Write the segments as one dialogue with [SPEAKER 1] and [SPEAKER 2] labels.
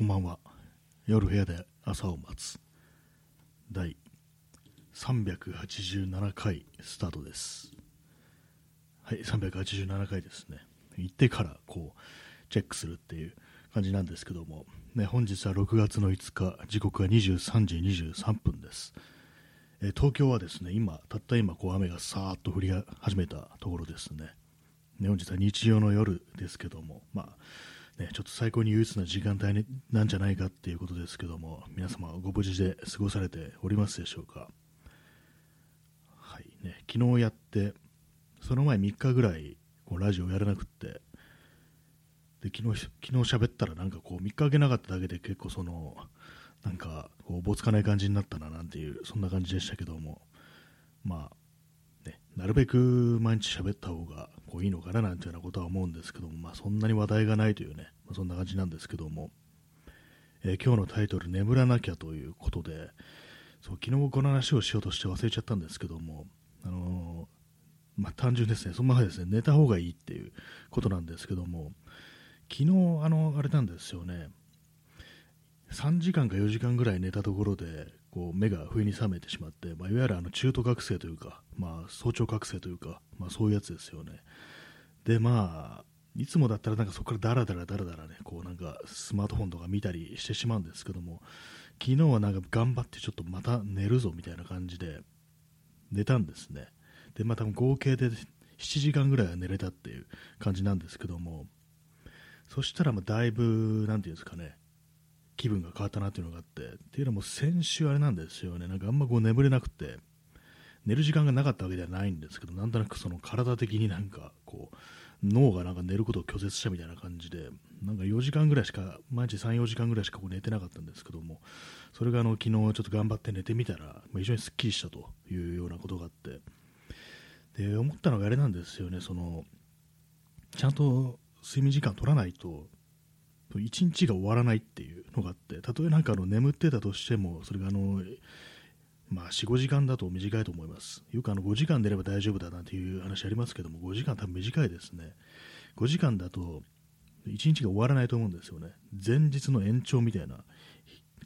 [SPEAKER 1] こんばんは。夜部屋で朝を待つ。第387回スタートです。はい、387回ですね。行ってからこう、チェックするっていう感じなんですけども、ね、本日は6月の5日、時刻は23時23分です。え東京はですね、今、たった今、こう雨がさーっと降り始めたところですね。ね本日は日曜の夜ですけども、まあ、ね、ちょっと最高に憂鬱な時間帯なんじゃないかっていうことですけども、皆様ご無事で過ごされておりますでしょうか？はいね、昨日やって、その前3日ぐらいこうラジオやらなくって、で昨日昨日喋ったらなんかこう3日空けなかっただけで結構そのなんかこうおぼつかない感じになったななんていうそんな感じでしたけどもまあねなるべく毎日喋った方がこういいのかななんていうようなことは思うんですけどもまあそんなに話題がないというね、まあ、そんな感じなんですけども、えー今日のタイトル眠らなきゃということでそう昨日この話をしようとして忘れちゃったんですけどもあのーまあ単純ですねその前ですね寝た方がいいっていうことなんですけども昨日あのあれなんですよね。3時間か4時間ぐらい寝たところでこう目が不意に覚めてしまって、まあ、いわゆるあの中途覚醒というか、まあ、早朝覚醒というか、まあ、そういうやつですよね。でまあいつもだったらなんかそこからダラダラダラダラねこうなんかスマートフォンとか見たりしてしまうんですけども昨日はなんか頑張ってちょっとまた寝るぞみたいな感じで寝たんですね。でまあ多分合計で7時間ぐらいは寝れたっていう感じなんですけどもそしたらまあだいぶなんていうんですかね気分が変わったなっていうのがあってっていうのも先週あれなんですよね。なんかあんまこう眠れなくて寝る時間がなかったわけではないんですけどなんとなくその体的になんかこう脳がなんか寝ることを拒絶したみたいな感じでなんか4時間ぐらいしか毎日34時間ぐらいしかこう寝てなかったんですけどもそれがあの昨日ちょっと頑張って寝てみたら、まあ、非常にすっきりしたというようなことがあってで思ったのがあれなんですよね。そのちゃんと睡眠時間取らないと一日が終わらないっていうのがあってたとえなんかあの眠ってたとしてもそれがあのまあ、4、5時間だと短いと思います。よくあの5時間出れば大丈夫だなんていう話ありますけども、5時間多分短いですね。5時間だと1日が終わらないと思うんですよね。前日の延長みたいな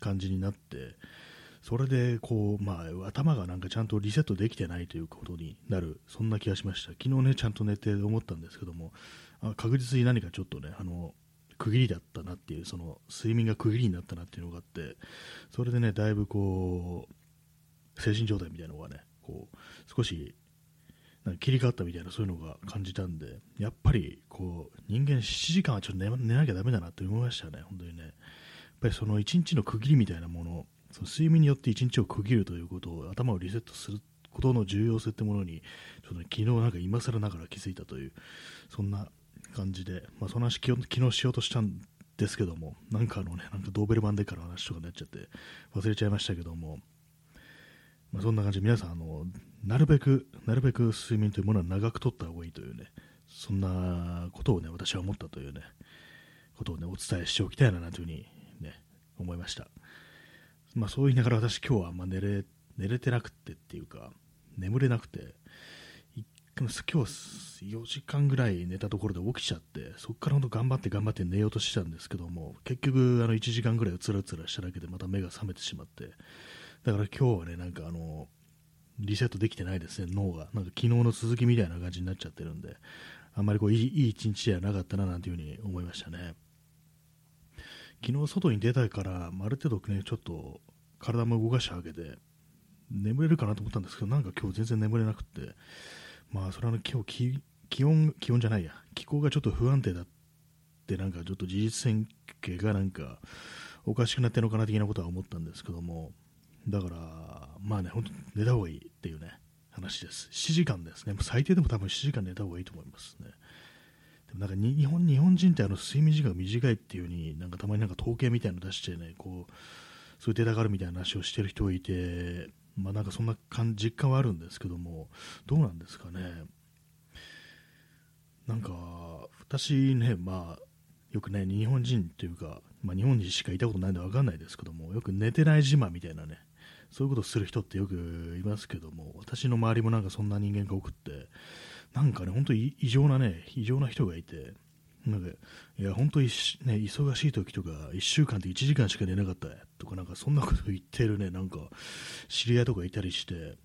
[SPEAKER 1] 感じになって、それでこう、まあ、頭がなんかちゃんとリセットできてないということになる、そんな気がしました。昨日ね、ちゃんと寝て思ったんですけども、あ確実に何かちょっとね、あの、区切りだったなっていう、その睡眠が区切りになったなっていうのがあって、それでね、だいぶこう、精神状態みたいなのがね、こう少しなんか切り替わったみたいなそういうのが感じたんで、やっぱりこう人間7時間はちょっと寝寝なきゃだめだなって思いましたね、本当にね。やっぱりその1日の区切りみたいなもの、その睡眠によって1日を区切るということを頭をリセットすることの重要性ってものに、ちょっと、ね、昨日なんか今更ながら気づいたという、そんな感じで、まあ、その話昨日しようとしたんですけども、なんかあのね、なんかドーベルマンデカの話とかになっちゃって忘れちゃいましたけども、まあ、そんな感じで皆さんあのなるべくなるべく睡眠というものは長くとった方がいいというねそんなことをね私は思ったというねことをねお伝えしておきたいなというふうにね思いました。まあそう言いながら私今日はあんま寝れ寝れてなくてっていうか眠れなくてい今日4時間ぐらい寝たところで起きちゃってそこから本当頑張って頑張って寝ようとしてたんですけども結局あの1時間ぐらいつらつらしただけでまた目が覚めてしまってだから今日はね、なんかあの、リセットできてないですね、脳が。なんか昨日の続きみたいな感じになっちゃってるんで、あんまりこういい一日ではなかったななんていうふうに思いましたね。昨日外に出たから、ある程度ね、ちょっと体も動かしてあげて、眠れるかなと思ったんですけど、なんか今日全然眠れなくて、まあそれはね、今日気気温、気温じゃないや、気候がちょっと不安定だって、なんかちょっと自律神経がなんかおかしくなってるのかな的なことは思ったんですけども、だから、まあね、本当寝た方がいいっていうね、話です。7時間ですね。最低でも多分7時間寝た方がいいと思いますね。でもなんかに日本日本人ってあの睡眠時間が短いっていう風に、なんかたまになんか統計みたいなの出してね、こう、そういうデータがあるみたいな話をしてる人がいて、まあなんかそんな感実感はあるんですけども、どうなんですかね。なんか、私ね、まあ、よくね、日本人というか、まあ、日本にしかいたことないんで分かんないですけども、よく寝てない自慢みたいなね、そういうことする人ってよくいますけども、私の周りもなんかそんな人間が多くって、なんかね、本当に異常なね、異常な人がいて、なんかいや本当に、ね、忙しい時とか1週間で1時間しか寝なかったとかなんかそんなこと言ってるねなんか知り合いとかいたりして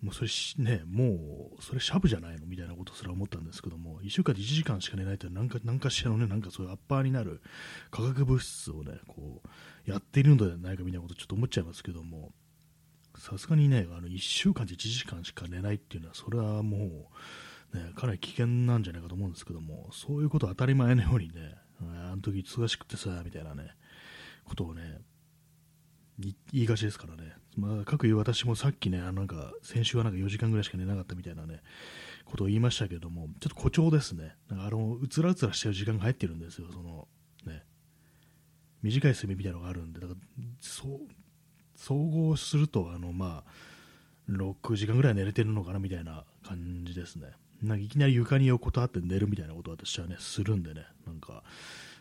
[SPEAKER 1] もうそれねもうそれシャブじゃないの？みたいなことすら思ったんですけども1週間で1時間しか寝ないってなんかなんかしらのねなんかそういうアッパーになる化学物質をねこうやっているのではないかみたいなことちょっと思っちゃいますけどもさすがにねあの1週間で1時間しか寝ないっていうのはそれはもうね、かなり危険なんじゃないかと思うんですけども、そういうこと当たり前のようにね、あの時忙しくてさ、みたいなね、ことをね、言いがちですからね、まあ、各言う私もさっきね、あなんか先週はなんか4時間ぐらいしか寝なかったみたいなね、ことを言いましたけども、ちょっと誇張ですね、なんかあのうつらうつらしてる時間が入ってるんですよ、そのね、短い睡眠みたいなのがあるんで、だからそう総合すると、あのまあ、6時間ぐらい寝れてるのかなみたいな感じですね。なんかいきなり床に横たわって寝るみたいなことを私はね、するんでね、なんか、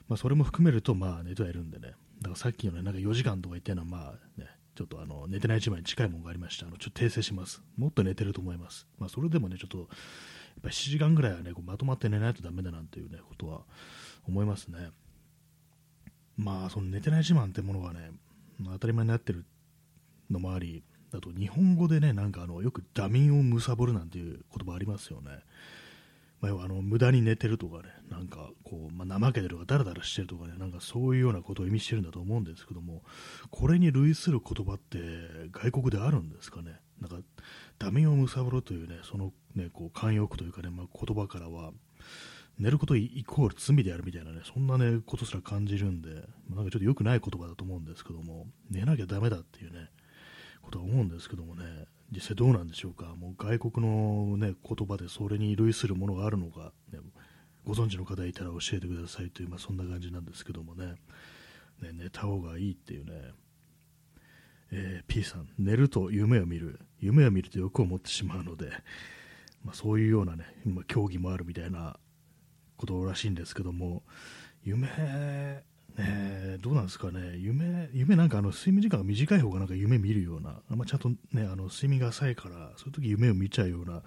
[SPEAKER 1] まあ、それも含めると、まあ、寝てはいるんでね、だからさっきのね、なんか4時間とか言ったのは、まあね、ちょっとあの寝てない時間に近いものがありました。あのちょっと訂正します。もっと寝てると思います。まあ、それでもね、ちょっと、やっぱ7時間ぐらいはね、こうまとまって寝ないとダメだなんていうね、ことは思いますね。まあ、その寝てない自慢ってものがね、当たり前になってるのもあり、あと日本語でね、なんかあのよくダミンを貪るなんていう言葉ありますよね。まあ、あの無駄に寝てるとかね、なんかこう、まあ、怠けてるとか、だらだらしてるとかね、なんかそういうようなことを意味してるんだと思うんですけども、これに類する言葉って外国であるんですかね。なんか、ダミンを貪るというね、そのね、こう慣用句というかね、まあ、言葉からは、寝ることイコール罪であるみたいなね、そんなね、ことすら感じるんで、まあ、なんかちょっと良くない言葉だと思うんですけども、寝なきゃダメだっていうね、ことは思うんですけどもね、実際どうなんでしょうか、もう外国の、ね、言葉でそれに類するものがあるのか、ね、ご存知の方いたら教えてくださいという、まあ、そんな感じなんですけどもね、ね寝た方がいいっていうね、えー、P さん、寝ると夢を見る、夢を見ると欲を持ってしまうので、まあ、そういうようなね、今、競技もあるみたいなことらしいんですけども、夢ね、どうなんですかね、夢、夢なんかあの睡眠時間が短い方がなんか夢見るような、あんまちゃんとね、あの睡眠が浅いから、そういう時夢を見ちゃうような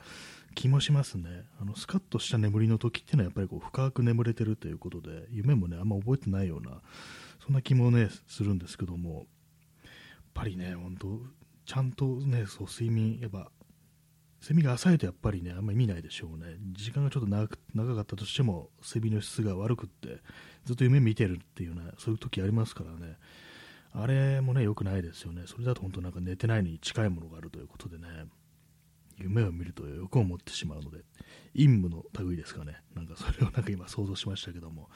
[SPEAKER 1] 気もしますね。あのスカッとした眠りの時っていうのはやっぱりこう深く眠れてるということで、夢もね、あんま覚えてないような、そんな気もね、するんですけども、やっぱりね、本当ちゃんとね、そう睡眠、やっぱ睡眠が浅いとやっぱりね、あんまり見ないでしょうね。時間がちょっと長長かったとしても、睡眠の質が悪くって、ずっと夢見てるっていうね、そういう時ありますからね。あれもね、良くないですよね。それだと本当なんか寝てないのに近いものがあるということでね、夢を見ると欲を持ってしまうので、陰夢の類ですかね。なんかそれをなんか今想像しましたけども、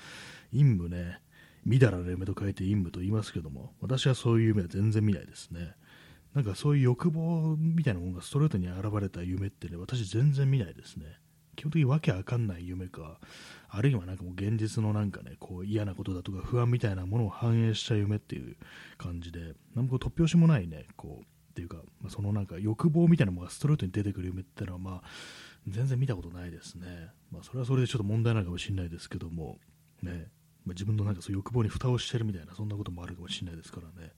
[SPEAKER 1] 陰夢ね、みだらな夢と書いて陰夢と言いますけども、私はそういう夢は全然見ないですね。なんかそういう欲望みたいなものがストレートに現れた夢ってね、私全然見ないですね。基本的にわけわかんない夢か、あるいはなんかもう現実のなんかね、こう嫌なことだとか不安みたいなものを反映した夢っていう感じで、なんか突拍子もないね、こう、っていうか、まあ、そのなんか欲望みたいなものがストレートに出てくる夢ってのは、まあ、全然見たことないですね。まあ、それはそれでちょっと問題なのかもしれないですけども、ね、まあ、自分のなんかそういう欲望に蓋をしてるみたいな、そんなこともあるかもしれないですからね。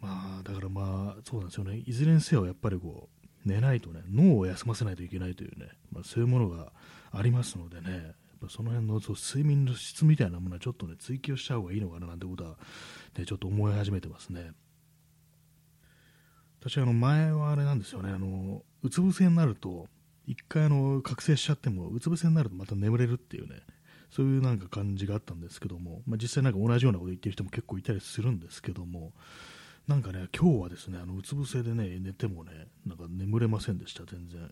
[SPEAKER 1] まあ、だからまあ、そうなんですよね。いずれにせよ、やっぱりこう、寝ないとね、脳を休ませないといけないというね、まあ、そういうものがありますのでね、やっぱその辺のそう睡眠の質みたいなものはちょっとね、追求した方がいいのかななんてことは、ね、ちょっと思い始めてますね。私、あの、前はあれなんですよね、あの、うつ伏せになると、一回あの、覚醒しちゃっても、うつ伏せになるとまた眠れるっていうね、そういうなんか感じがあったんですけども、まあ、実際なんか同じようなこと言ってる人も結構いたりするんですけども、なんかね、今日はですね、あのうつ伏せでね、寝てもね、なんか眠れませんでした、全然。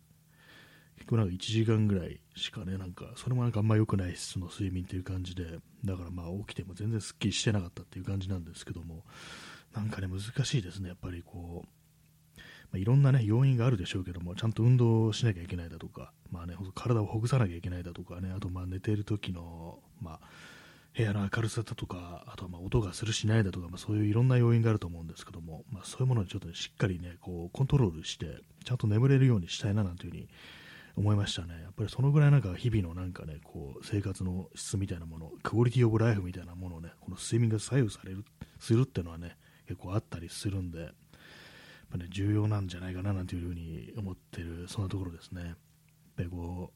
[SPEAKER 1] 結構なんか1時間ぐらいしかね、なんか、それもなんかあんま良くない質の睡眠っていう感じで、だからまあ起きても全然すっきりしてなかったっていう感じなんですけども、なんかね、難しいですね、やっぱりこう、まあ、いろんなね、要因があるでしょうけども、ちゃんと運動しなきゃいけないだとか、まあね、体をほぐさなきゃいけないだとかね、あとまあ寝ている時の、まあ、部屋の明るさだとか、あとはま音がするしないだとか、まあ、そういういろんな要因があると思うんですけども、まあ、そういうものをちょっとしっかりね、こうコントロールして、ちゃんと眠れるようにしたいななんていうふうに思いましたね。やっぱりそのぐらいなんか日々のなんかね、こう生活の質みたいなもの、クオリティオブライフみたいなものをね、この睡眠が左右される、するっていうのはね、結構あったりするんで、やっぱね、重要なんじゃないかななんていうふうに思ってる、そんなところですね。で、こ、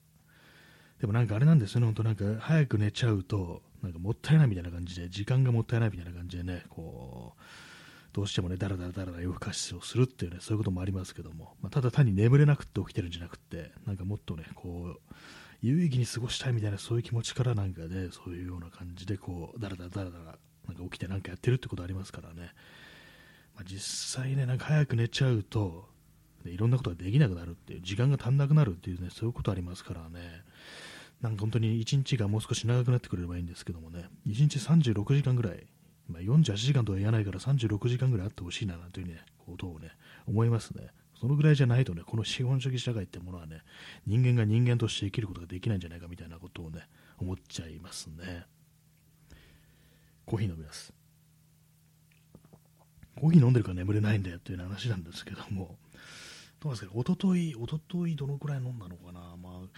[SPEAKER 1] でもなんかあれなんですよね、本当なんか早く寝ちゃうと、なんかもったいないみたいな感じで、時間がもったいないみたいな感じでね、こう、どうしてもね、だらだらだらだら夜更かしをするっていうね、そういうこともありますけども、まあ、ただ単に眠れなくて起きてるんじゃなくて、なんかもっとね、こう、有意義に過ごしたいみたいなそういう気持ちからなんかね、そういうような感じで、こう、だらだらだらだら、なんか起きてなんかやってるってことありますからね、まあ、実際ね、なんか早く寝ちゃうと、いろんなことができなくなるっていう、時間が足んなくなるっていうね、そういうことありますからね、なんか本当に1日がもう少し長くなってくれればいいんですけどもね、1日36時間ぐらい、まあ、48時間とは言わないから36時間ぐらいあってほしいななんていうね、ことをね、思いますね。そのぐらいじゃないとね、この資本主義社会ってものはね、人間が人間として生きることができないんじゃないかみたいなことをね、思っちゃいますね。コーヒー飲みます。コーヒー飲んでるから眠れないんだよっていう話なんですけども、どうですか、おととい、おとといどのくらい飲んだのかな、まあ、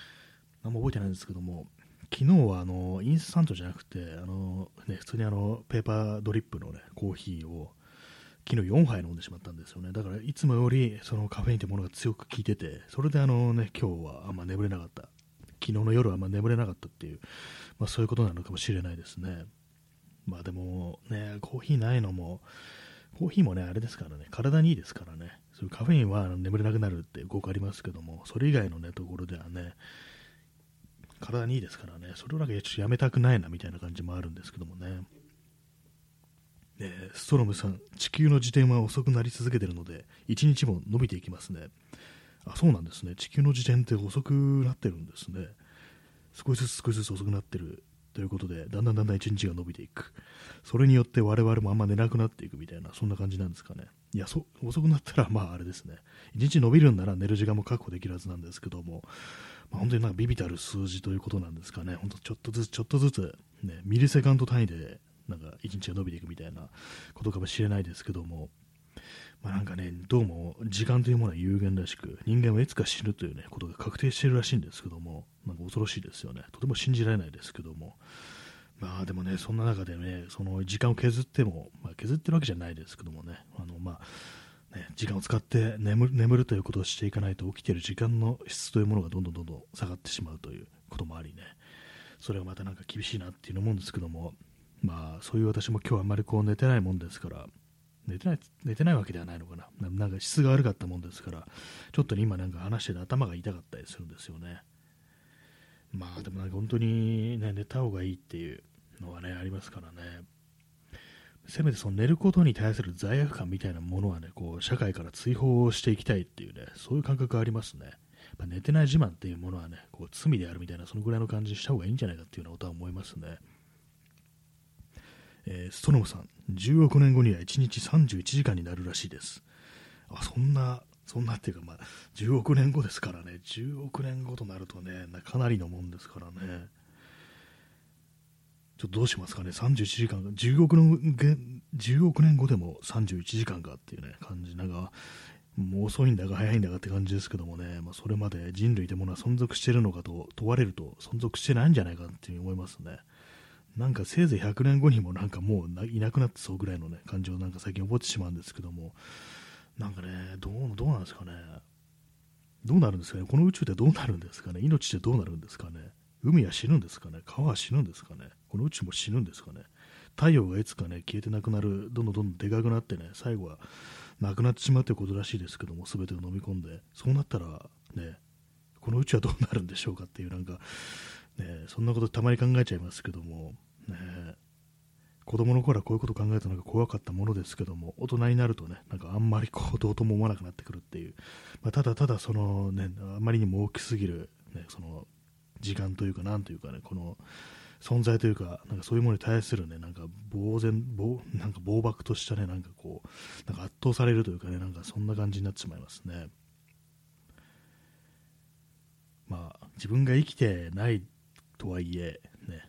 [SPEAKER 1] 何も覚えてないんですけども、昨日はあのインスタントじゃなくて、あのね、普通にあのペーパードリップの、ね、コーヒーを昨日4杯飲んでしまったんですよね。だからいつもよりそのカフェインというものが強く効いてて、それであの、ね、今日はあんま眠れなかった。昨日の夜はあんま眠れなかったっていう、まあ、そういうことなのかもしれないですね。まあでもね、コーヒーないのも、コーヒーもね、あれですからね、体にいいですからね、そういうカフェインは眠れなくなるってよくありますけども、それ以外のね、ところではね、体にいいですからね、それをなんかちょっとやめたくないなみたいな感じもあるんですけどもね。えストロムさん、地球の自転は遅くなり続けてるので、1日も伸びていきますね。あ、そうなんですね。地球の自転って遅くなってるんですね。少しずつ少しずつ遅くなってるということで、だんだんだんだん1日が伸びていく。それによって我々もあんま寝なくなっていくみたいな、そんな感じなんですかね。いや、遅くなったら、まああれですね。1日伸びるんなら寝る時間も確保できるはずなんですけども、まあ、本当になんかビビたる数字ということなんですかね、本当ちょっとずつちょっとずつ、ね、ミリセカンド単位でなんか1日が伸びていくみたいなことかもしれないですけども、まあ、なんかね、どうも時間というものは有限らしく、人間はいつか死ぬという、ね、ことが確定しているらしいんですけども、なんか恐ろしいですよね、とても信じられないですけども、まあでもね、そんな中でね、その時間を削っても、まあ、削ってるわけじゃないですけどもね、あのまあね、時間を使って眠るということをしていかないと起きている時間の質というものがどんどんどんどん下がってしまうということもありね。それがまたなんか厳しいなっていうのもんですけどもまあそういう私も今日あんまりこう寝てないもんですから寝てない寝てないわけではないのかな。なんか質が悪かったもんですからちょっと、ね、今なんか話してて頭が痛かったりするんですよね。まあでもなんか本当に、ね、寝た方がいいっていうのはねありますからね。せめてその寝ることに対する罪悪感みたいなものはね、こう社会から追放していきたいっていうね、そういう感覚がありますね。や寝てない自慢っていうものはね、こう罪であるみたいな、そのぐらいの感じにした方がいいんじゃないかっていうようなことは思いますね。えー、ストノムさん、10億年後には1日31時間になるらしいです。あ、そんな、そんなっていうか、まあ、10億年後ですからね、10億年後となるとね、かなりのもんですからね。ちょっとどうしますかね、31時間、10億年 ,10 億年後でも31時間かっていうね、感じ、なんか、もう遅いんだか早いんだかって感じですけどもね、まあ、それまで人類というものは存続してるのかと問われると、存続してないんじゃないかっていう思いますね。なんかせいぜい100年後にもなんかもういなくなってそうぐらいのね、感じをなんか最近覚えてしまうんですけども、なんかね、どう、どうなんですかね。どうなるんですかね。この宇宙ってどうなるんですかね。命ってどうなるんですかね。海は死ぬんですかね。川は死ぬんですかね。この宇宙も死ぬんですかね。太陽がいつかね、消えてなくなる、どんどんどんどんでかくなってね、最後はなくなってしまうということらしいですけども、すべてを飲み込んで、そうなったら、ね、この宇宙はどうなるんでしょうかっていう、なんか、ね、そんなことたまに考えちゃいますけども、ね、子供の頃はこういうこと考えたのが怖かったものですけども、大人になるとね、なんかあんまりこうどうとも思わなくなってくるっていう、まあ、ただただそのね、あまりにも大きすぎる、ね、その時間というか、なんというかね、この存在というか、なんかそういうものに対するね、なんか呆然、呆なんか暴漠としたね、なんかこう、なんか圧倒されるというかね、なんかそんな感じになってしまいますね。まあ、自分が生きてないとはいえ、ね、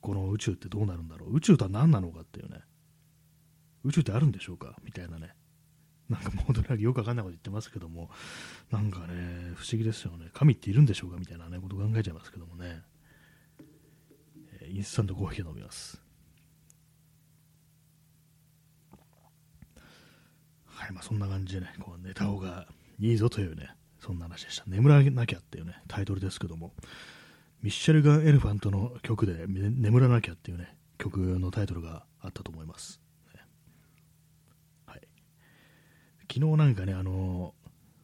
[SPEAKER 1] この宇宙ってどうなるんだろう、宇宙とは何なのかっていうね、宇宙ってあるんでしょうか？みたいなね、なんかもうとにかくよくわかんないこと言ってますけども、なんかね、不思議ですよね。神っているんでしょうか？みたいなね、こと考えちゃいますけどもね。インスタントコーヒーを飲みます。はい、まあそんな感じでね、こう寝た方がいいぞというね、そんな話でした。眠らなきゃっていうね、タイトルですけども、ミッシェルガン・エレファントの曲で、眠らなきゃっていうね、曲のタイトルがあったと思います。はい、昨日なんかね、あの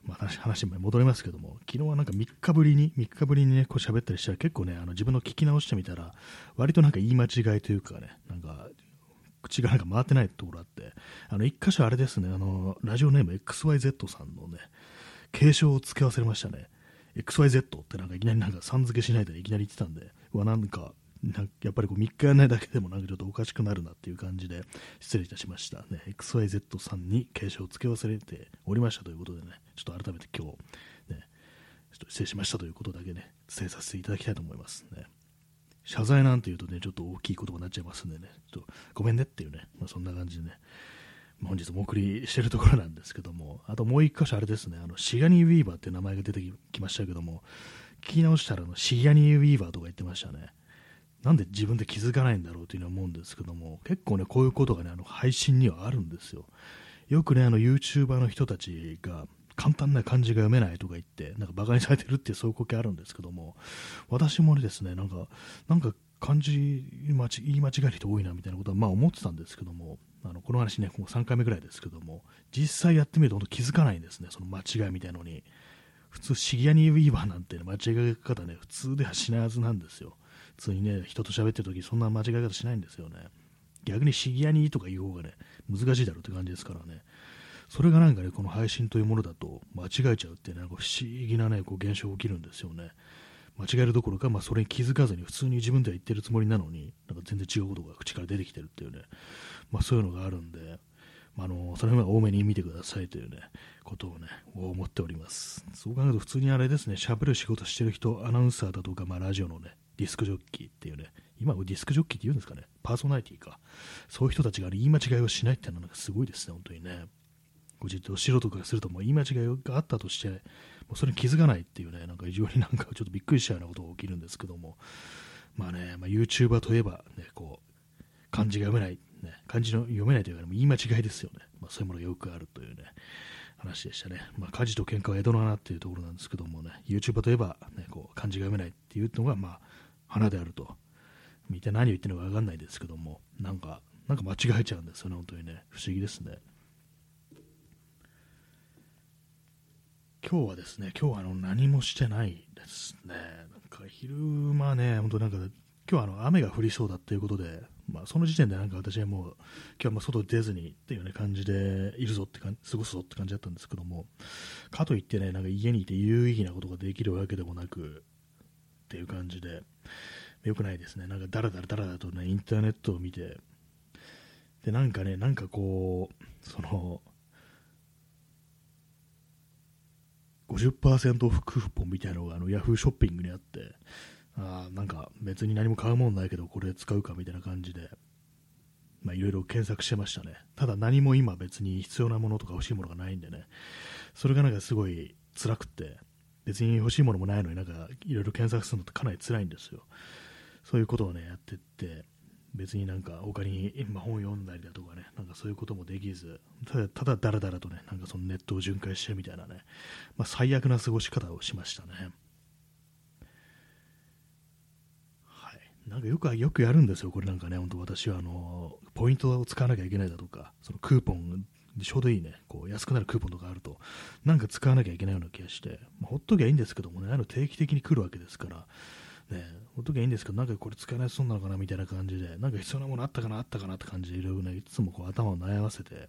[SPEAKER 1] まあ、話話戻りますけども、昨日はなんか3日ぶりに、3日ぶりにね、こう喋ったりしたら結構ね、あの自分の聞き直してみたら、割となんか言い間違いというかね、なんか、口がなんか回ってないところあって、あの、1箇所あれですね、あの、ラジオネーム XYZ さんのね、継承を付け忘れましたね。XYZ ってなんかいきなりなんかさん付けしないでいきなり言ってたんで、うわ、なんか、なやっぱりこう3日やらないだけでもなんかちょっとおかしくなるなっていう感じで失礼いたしました。ね、XYZ さんに継承を付け忘れておりましたということでね、ちょっと改めて今日、ね、ちょっと失礼しましたということだけね、伝えさせていただきたいと思いますね。謝罪なんて言うとね、ちょっと大きい言葉になっちゃいますんでね、ちょっとごめんねっていうね、まあ、そんな感じでね、本日もお送りしてるところなんですけども、あともう一箇所あれですね、あのシガニー・ウィーバーっていう名前が出てきましたけども、聞き直したらあのシガニー・ウィーバーとか言ってましたね。なんで自分で気づかないんだろうというのは思うんですけども、結構ね、こういうことがね、あの配信にはあるんですよ。よくね、あの YouTuber の人たちが、簡単な漢字が読めないとか言って、なんか馬鹿にされてるっていうそういう光景あるんですけども、私もですね、なんか、なんか漢字間言い間違い人多いなみたいなことはまあ思ってたんですけども、あのこの話ね、もう3回目ぐらいですけども、実際やってみると本当気づかないんですね、その間違いみたいのに。普通、シギアニー・ウィーバーなんて、ね、間違い方ね、普通ではしないはずなんですよ。普通にね、人と喋ってる時そんな間違い方しないんですよね。逆にシギアニーとか言う方がね、難しいだろうって感じですからね。それがなんかね、この配信というものだと間違えちゃうっていう、ね、不思議なね、こう現象が起きるんですよね。間違えるどころか、まあ、それに気づかずに普通に自分では言ってるつもりなのに、なんか全然違うことが口から出てきてるっていうね、まあ、そういうのがあるんで、まあ、あのその辺は多めに見てくださいというね、ことをね、思っております。そう考えると普通にあれですね、喋る仕事してる人、アナウンサーだとか、まあ、ラジオのね、ディスクジョッキーっていうね、今ディスクジョッキーって言うんですかね、パーソナリティか。そういう人たちが言い間違いをしないっていうのがすごいですね、本当にね。ご自身素人かすると、もう言い間違いがあったとして、もうそれに気づかないっていうね、なんか非常になんかちょっとびっくりしちゃうようなことが起きるんですけども、まあね、まあ、YouTuber といえば、ね、こう、漢字が読めない、ね、漢字の読めないというか、言い間違いですよね。まあ、そういうものがよくあるというね、話でしたね。まあ、火事と喧嘩は江戸の花っていうところなんですけどもね、YouTuber といえば、ね、こう漢字が読めないっていうのが、まあ、花であると。見て何を言ってるのか分かんないですけども、なんか、なんか間違えちゃうんですよね、本当にね。不思議ですね。今日はですね、今日はあの何もしてないですね。なんか昼間ね、本当なんか、今日はあの雨が降りそうだっていうことで、まあ、その時点でなんか私はもう、今日はま外出ずにっていうね感じでいるぞってか過ごすぞって感じだったんですけども、かといってね、なんか家にいて有意義なことができるわけでもなくっていう感じで、よくないですね。なんかだらだらだらだとね、インターネットを見て、で、なんかね、なんかこう、その、50%オフクーポンみたいなのがあの Yahoo ショッピングにあって、あなんか別に何も買うもんないけどこれ使うかみたいな感じで、まあいろいろ検索してましたね。ただ何も今別に必要なものとか欲しいものがないんでね、それがなんかすごい辛くって、別に欲しいものもないのになんかいろいろ検索するのってかなり辛いんですよ。そういうことをね、やってって、別になんか他に今本読んだりだとかね、なんかそういうこともできず、ただただだらだらとね、なんかそのネットを巡回してみたいなね、まあ、最悪な過ごし方をしましたね。はい。なんかよく、よくやるんですよ、これなんかね、本当私はあの、ポイントを使わなきゃいけないだとか、そのクーポンちょうどいいね、こう安くなるクーポンとかあると、なんか使わなきゃいけないような気がして、まあ、ほっときゃいいんですけどもね、あの定期的に来るわけですから、ね、ほっときゃいいんですけど、なんかこれ使えないそうなのかなみたいな感じで、なんか必要なものあったかな、あったかなって感じで、いろいろね、いつもこう頭を悩ませて、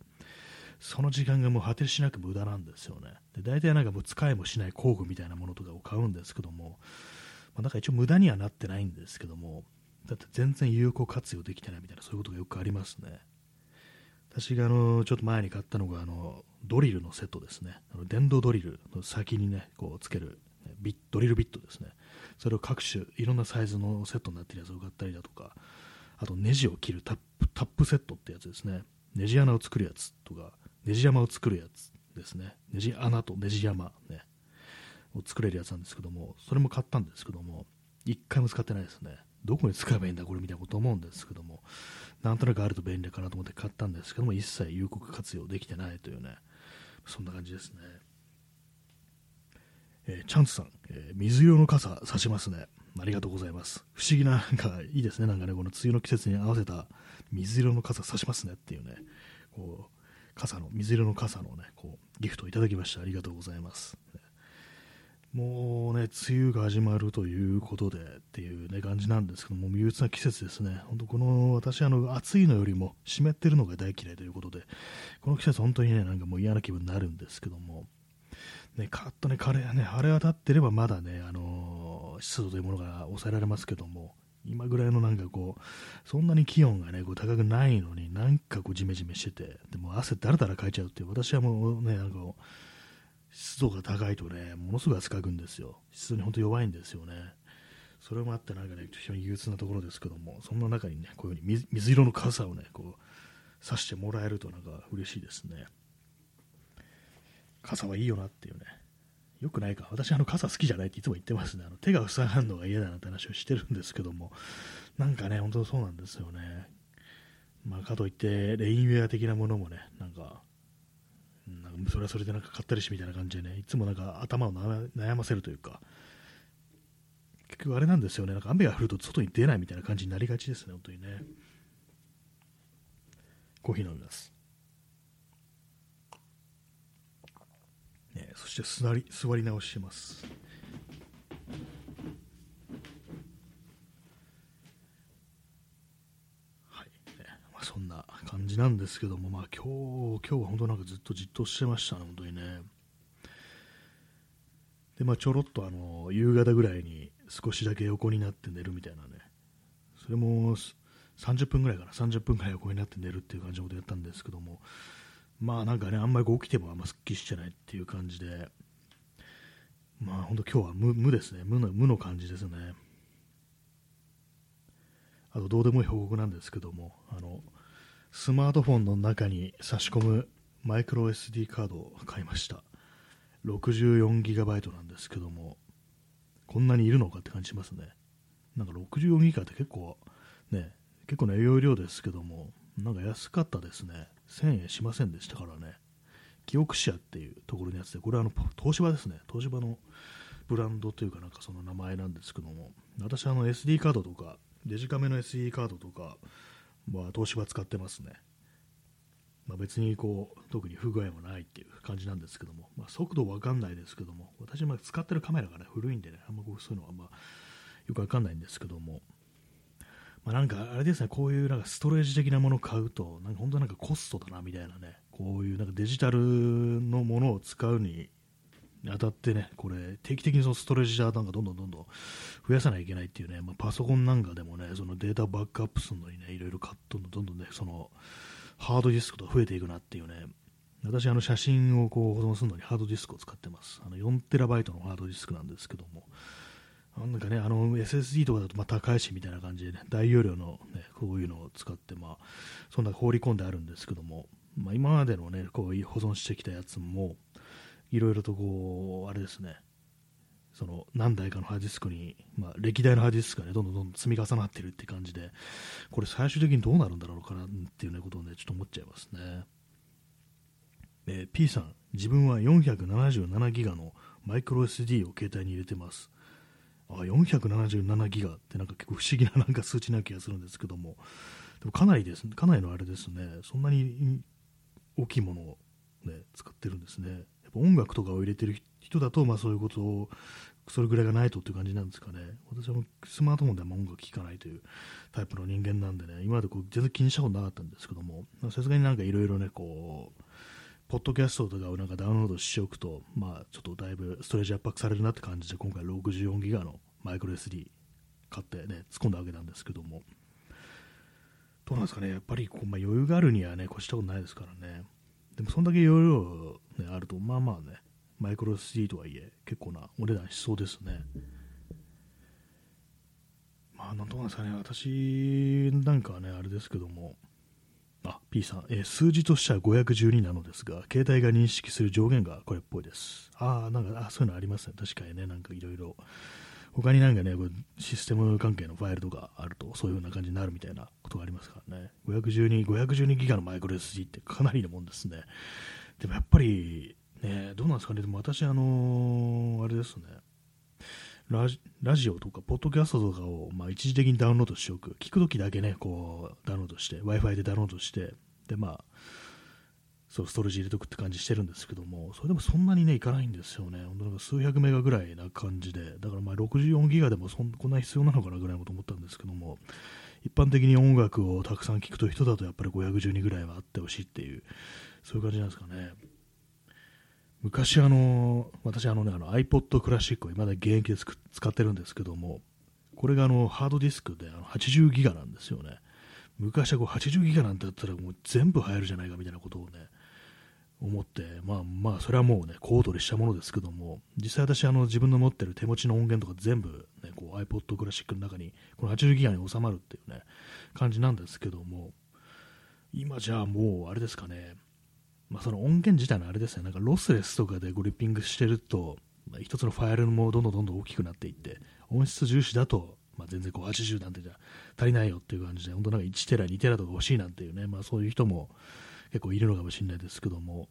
[SPEAKER 1] その時間がもう果てしなく無駄なんですよね。で大体なんかもう使いもしない工具みたいなものとかを買うんですけども、まあ、だか一応無駄にはなってないんですけども、だって全然有効活用できてないみたいな、そういうことがよくありますね。私があのちょっと前に買ったのがあのドリルのセットですね。あの電動ドリルの先にね、こうつけるビッドリルビットですね。それを各種いろんなサイズのセットになってるやつを買ったりだとか、あとネジを切るタップタップセットってやつですね。ネジ穴を作るやつとか、ネジ山を作るやつですね。ネジ穴とネジ山ね、を作れるやつなんですけども、それも買ったんですけども、一回も使ってないですね。どこに使えばいいんだこれみたいなこと思うんですけども、なんとなくあると便利かなと思って買ったんですけども、一切有効活用できてないというね、そんな感じですね。えー、チャンツさん、えー、水色の傘差しますね。ありがとうございます。不思議な、なんかいいですね。なんかね、この梅雨の季節に合わせた水色の傘差しますねっていうね、こう、傘の、水色の傘のね、こう、ギフトをいただきました。ありがとうございます。もうね、梅雨が始まるということでっていうね、感じなんですけども、憂鬱な季節ですね。本当この、私、あの、暑いのよりも湿ってるのが大嫌いということで、この季節本当にね、なんかもう嫌な気分になるんですけども、ね、カッとね、晴れ、ね、晴れ渡ってればまだね、あのー、湿度というものが抑えられますけども、今ぐらいのなんかこう、そんなに気温がね、こう高くないのに、なんかこうジメジメしてて、でも汗だらだらかいちゃうっていう、私はもうね、なんか湿度が高いとね、ものすごい汗かくんですよ。湿度に本当弱いんですよね。それもあってなんかね、非常に憂鬱なところですけども、そんな中にね、こういうふうに水色の傘をね、こう、差してもらえるとなんか嬉しいですね。傘はいいよなっていうね。よくないか。私、あの、傘好きじゃないっていつも言ってますね。あの手が塞がるのが嫌だなって話をしてるんですけども、なんかね、本当そうなんですよね。まあ、かといって、レインウェア的なものもね、なんか、なんかそれはそれでなんか買ったりしみたいな感じでね、いつもなんか頭を悩ませるというか、結局あれなんですよね、なんか雨が降ると外に出ないみたいな感じになりがちですね、本当にね。コーヒー飲みます。ね、そして座り座り直します。はいねまあ、そんな感じなんですけども、まあ、今日今日は本当なんかずっとじっとしてましたね、本当にね。で、まあ、ちょろっとあの夕方ぐらいに少しだけ横になって寝るみたいなね、それも30分ぐらいかな、30分ぐらい横になって寝るっていう感じのことやったんですけども、まあなんかね、あんまり起きてもあんますっきりしてないっていう感じで、まあ本当今日は無無ですね。無の、無の感じですね。あとどうでもいい報告なんですけども、あのスマートフォンの中に差し込むマイクロ SD カードを買いました。64GB なんですけども、こんなにいるのかって感じしますね。なんか 64GB って結構ね、結構な容量ですけども、なんか安かったですね。1000円しませんでしたからね。記憶者っていうところのやつで、これはあの東芝ですね。東芝のブランドというかなんかその名前なんですけども、私あの SD カードとか、デジカメの SD カードとかは東芝使ってますね。まあ、別にこう特に不具合もないっていう感じなんですけども、まあ、速度わかんないですけども、私は使ってるカメラが、ね、古いんでね、あんまそういうのはまあよくわかんないんですけども、まあ、なんかあれですね、こういうなんかストレージ的なものを買うと、なんか本当なんかコストだなみたいなね、こういうなんかデジタルのものを使うにあたってね、これ定期的にそのストレージなんかどんどんどんどん増やさないといけないっていうね、まあ、パソコンなんかでもね、そのデータバックアップするのにね、いろいろ買っとんどんどんね、そのハードディスクと増えていくなっていうね、私、あの写真をこう保存するのにハードディスクを使ってます。あの4テラバイトのハードディスクなんですけども、なんかね、あの SSD とかだとまあ高いしみたいな感じでね、大容量の、ね、こういうのを使って、まあ、そんな放り込んであるんですけども、まあ、今までのね、こう保存してきたやつも、いろいろとこう、あれですね、その何台かのハードディスクに、まあ、歴代のハードディスクがね、どんどんどん積み重なってるって感じで、これ最終的にどうなるんだろうかなっていうね、ことをね、ちょっと思っちゃいますね。えー、P さん、自分は477ギガのマイクロ SD を携帯に入れてます。あ477ギガってなんか結構不思議ななんか数値な気がするんですけども、でもかなりです、かなりのあれですね、そんなに大きいものを、ね、使ってるんですね。音楽とかを入れてる人だと、まあ、そういうことを、それぐらいがないとっていう感じなんですかね。私はスマートフォンでは音楽聴かないというタイプの人間なんでね、今までこう全然気にしたことなかったんですけども、さすがになんかいろいろね、こう、ポッドキャストとかをなんかダウンロードしておくと、まあ、ちょっとだいぶストレージ圧迫されるなって感じで、今回64ギガのマイクロ SD 買ってね、突っ込んだわけなんですけども、どうなんですかね、やっぱりこう、まあ、余裕があるにはね、越したことないですからね。でも、そんだけ容量、ね、あると、まあまあね、マイクロ SD とはいえ、結構なお値段しそうですね。まあ、なんとかですかね、私なんかはね、あれですけども、あ、P さん、えー、数字としては512なのですが、携帯が認識する上限がこれっぽいです。ああ、なんか、あそういうのありますね。確かにね、なんかいろいろ。他になんかね、システム関係のファイルとかあると、そういう風な感じになるみたいなことがありますからね。512、512ギガのマイクロ SD ってかなりのもんですね。でもやっぱり、ねどうなんですかね、でも私、あのーあれですねラジ、ラジオとか、ポッドキャストとかを、まあ、一時的にダウンロードしておく、聞くときだけね、こう、ダウンロードして、Wi-Fi でダウンロードして、で、まあ、そうストレージ入れとくって感じしてるんですけども、それでもそんなにね、いかないんですよね。本当なんか数百メガぐらいな感じで、だからまあ64ギガでもそんこんな必要なのかなぐらいのこと思ったんですけども、一般的に音楽をたくさん聴くと人だとやっぱり512ぐらいはあってほしいっていう、そういう感じなんですかね。昔あの、私あのね、あの iPod クラシックを今まで現役で使ってるんですけども、これがあのハードディスクであの80ギガなんですよね。昔はこう80ギガなんてやったらもう全部入るじゃないかみたいなことをね、思って、まあまあ、それはもうね、小躍りしたものですけども、実際私、あの自分の持ってる手持ちの音源とか全部、ね、こう iPod クラシックの中に、この80ギガに収まるっていうね、感じなんですけども、今じゃあもう、あれですかね、まあ、その音源自体のあれですね、なんかロスレスとかでグリッピングしてると、まあ、一つのファイルもどんどんどんどん大きくなっていって、音質重視だと、まあ、全然こう80なんてじゃ足りないよっていう感じで、本当なんか1テラ、2テラとか欲しいなんていうね、まあ、そういう人も結構いるのかもしれないですけども、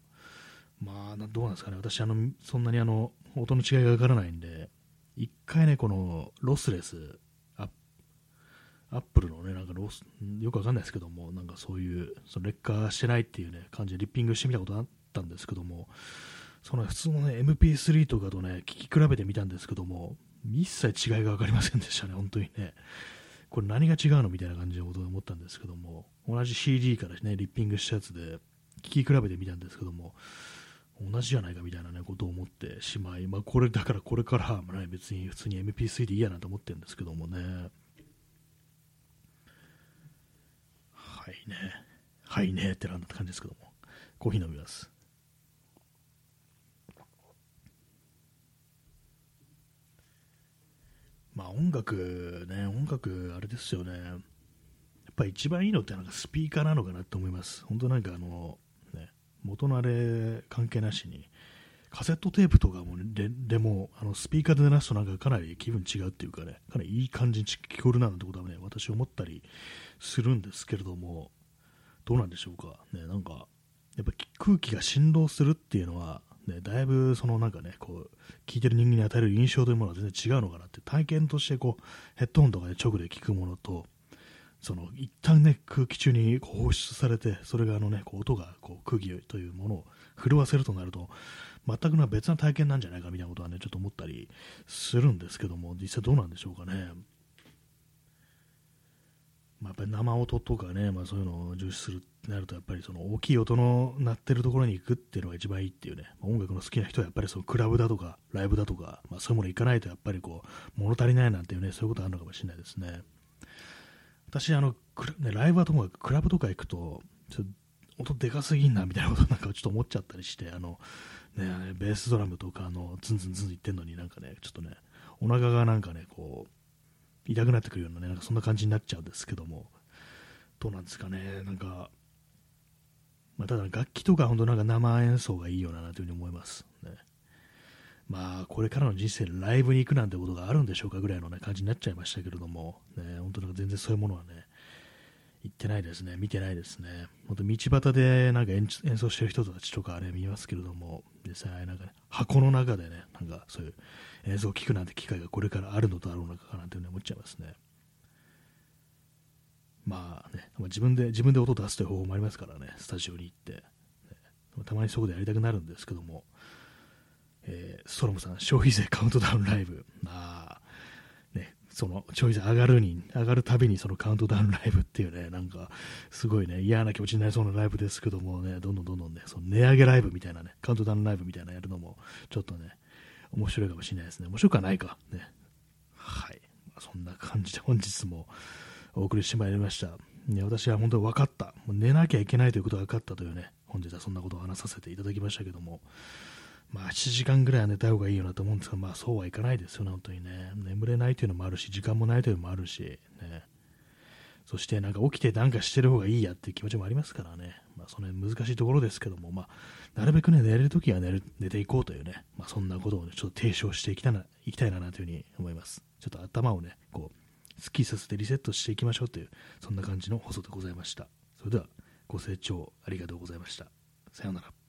[SPEAKER 1] まあ、どうなんですかね、私、あのそんなにあの音の違いがわからないんで、一回ね、このロスレス、アップルのね、なんかロス、よくわかんないですけども、なんかそういう、その劣化してないっていうね、感じでリッピングしてみたことあったんですけども、その普通のね、MP3 とかとね、聞き比べてみたんですけども、一切違いが分かりませんでしたね、本当にね。これ何が違うの？みたいな感じのことを思ったんですけども、同じ CD からね、リッピングしたやつで、聞き比べてみたんですけども、同じじゃないかみたいな、ね、ことを思ってしまい、まあ、これだからこれから、まあね、別に普通に MP3 でいいやなと思ってるんですけどもね。はいね。はいねってなんだって感じですけども。コーヒー飲みます。まあ音楽ね、音楽あれですよね。やっぱ一番いいのってなんかスピーカーなのかなと思います。本当なんかあの、元のあれ関係なしに、カセットテープとかもででもあのスピーカーで鳴らすとなんかかなり気分違うっていうかね、かなりいい感じに聞こえるななんてことはね、私思ったりするんですけれども、どうなんでしょうか。ね、なんか、やっぱ空気が振動するっていうのは、ね、だいぶそのなんかね、こう、聞いてる人間に与える印象というものは全然違うのかなって、体験としてこう、ヘッドホンとかで直で聞くものと、その一旦ね、空気中に放出されて、それがあのね、こう音がこう空気というものを震わせるとなると、全くな別な体験なんじゃないかみたいなことはね、ちょっと思ったりするんですけども、実際どうなんでしょうかね。まあ、やっぱり生音とかね、まあ、そういうのを重視するってなると、やっぱりその大きい音の鳴ってるところに行くっていうのが一番いいっていうね、まあ、音楽の好きな人はやっぱりそのクラブだとか、ライブだとか、まあ、そういうもの行かないとやっぱりこう、物足りないなんていうね、そういうことあるのかもしれないですね。私、あの、ね、ライブはともかくクラブとか行くと、ちょ音でかすぎんなみたいなことなんかちょっと思っちゃったりして、あの、ね、ベースドラムとか、あの、ズンズンズン言ってんのになんかね、ちょっとね、お腹がなんかね、こう、痛くなってくるようなね、なんかそんな感じになっちゃうんですけども、どうなんですかね、なんか、まあ、ただ楽器とか本当なんか生演奏がいいよなというふうに思います。まあ、これからの人生ライブに行くなんてことがあるんでしょうかぐらいの、ね、感じになっちゃいましたけれども、ね、本当なんか全然そういうものはね、行ってないですね、見てないですね。本当道端でなんか演奏してる人たちとかあれ見ますけれども、実際なんかね、箱の中でね、なんかそういう映像を聞くなんて機会がこれからあるのだろうなかなというふうに思っちゃいますね。まあね、自分で、自分で音を出すという方法もありますからね、スタジオに行って、ね、たまにそこでやりたくなるんですけども、えー、ソロムさん、消費税カウントダウンライブ、まあ、ね、その消費税上がるに、上がるたびにそのカウントダウンライブっていうね、なんか、すごいね、嫌な気持ちになりそうなライブですけどもね、どんどんどんどんね、その値上げライブみたいなね、カウントダウンライブみたいなやるのも、ちょっとね、面白いかもしれないですね。面白くはないか。ね。はい。まあ、そんな感じで本日もお送りしてまいりました。ね、私は本当に分かった。もう寝なきゃいけないということが分かったというね、本日はそんなことを話させていただきましたけども、まあ7時間ぐらいは寝た方がいいよなと思うんですが、まあそうはいかないですよね、本当にね。眠れないというのもあるし、時間もないというのもあるし、ね。そしてなんか起きてなんかしてる方がいいやっていう気持ちもありますからね。まあその辺難しいところですけども、まあなるべくね、寝れるときは寝る寝ていこうというね、まあそんなことをね、ちょっと提唱していきたいないきたいなというふうに思います。ちょっと頭をね、こう、スッキリさせてリセットしていきましょうという、そんな感じの放送でございました。それでは、ご清聴ありがとうございました。さようなら。